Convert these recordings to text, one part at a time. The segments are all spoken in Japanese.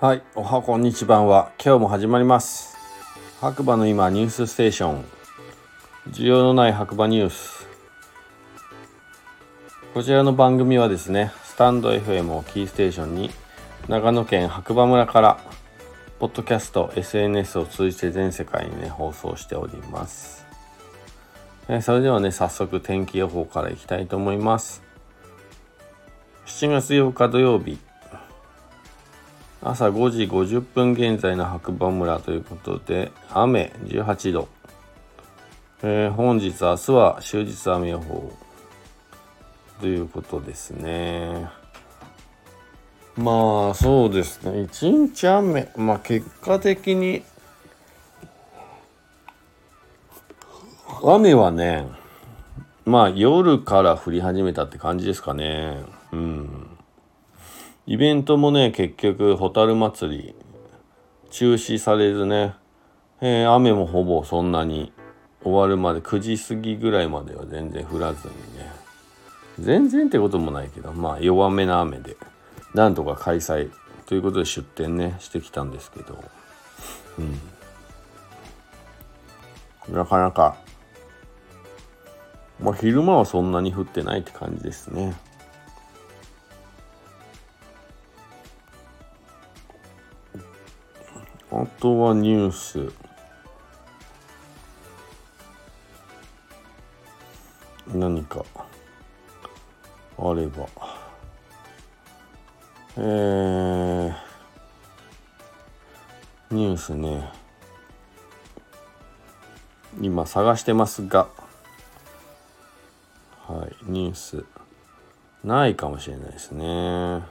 はい、おはこんにちは。今日も始まります。白馬の今ニュースステーション。需要のない白馬ニュース。こちらの番組はですね、スタンド FM をキーステーションに長野県白馬村からポッドキャスト、SNS を通じて全世界にね、放送しております。えー、それではね、早速天気予報からいきたいと思います。7月8日土曜日、朝5時50分現在の白馬村ということで、雨18度。えー、本日、明日は終日雨予報ということですね。まあそうですね一日雨まあ結果的に雨はねまあ夜から降り始めたって感じですかね。うん。イベントもね結局蛍祭り中止されずね、えー、雨もほぼそんなに終わるまで9時過ぎぐらいまでは全然降らずにね。全然ってこともないけどまあ弱めな雨で。なんとか開催ということで出店ねしてきたんですけど、うん、なかなかまあ昼間はそんなに降ってないって感じですね。あとはニュース。何かあれば。えー、ニュースね今探してますがニュースないかもしれないですね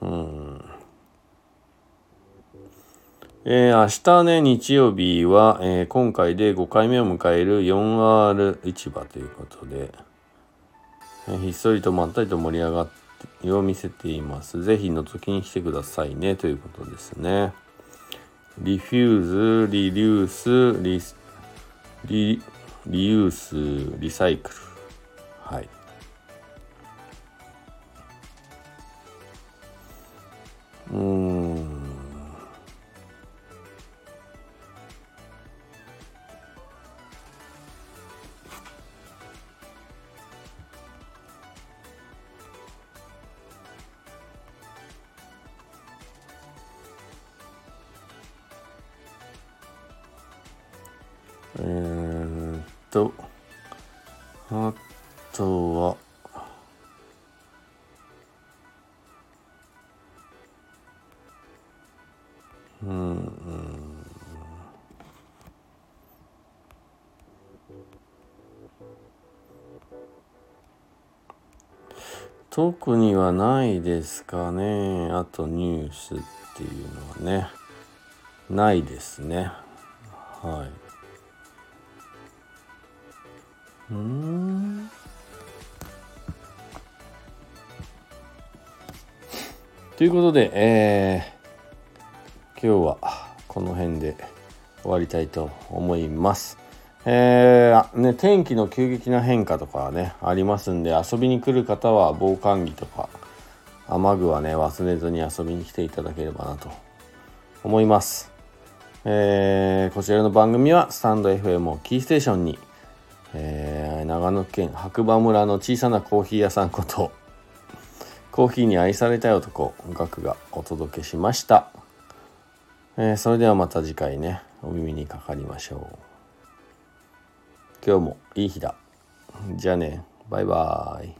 うんえー、明日ね、日曜日は、えー、今回で5回目を迎える 4R 市場ということで、えひっそりとまったりと盛り上がってを見せています。ぜひ覗きに来てくださいねということですね。リフューズ、リリュース、リスリリユース、リサイクル。はい。えー、っと、あとは、うん、うん、特にはないですかね。あとニュースっていうのはね。ないですね。はい。うんということで、えー、今日はこの辺で終わりたいと思います。えー、ね、天気の急激な変化とかね、ありますんで、遊びに来る方は防寒着とか、雨具はね、忘れずに遊びに来ていただければなと思います。えー、こちらの番組はスタンド FM をキーステーションにえー、長野県白馬村の小さなコーヒー屋さんことコーヒーに愛されたい男ガクがお届けしました、えー、それではまた次回ねお耳にかかりましょう。今日もいい日だ。じゃあねバイバーイ。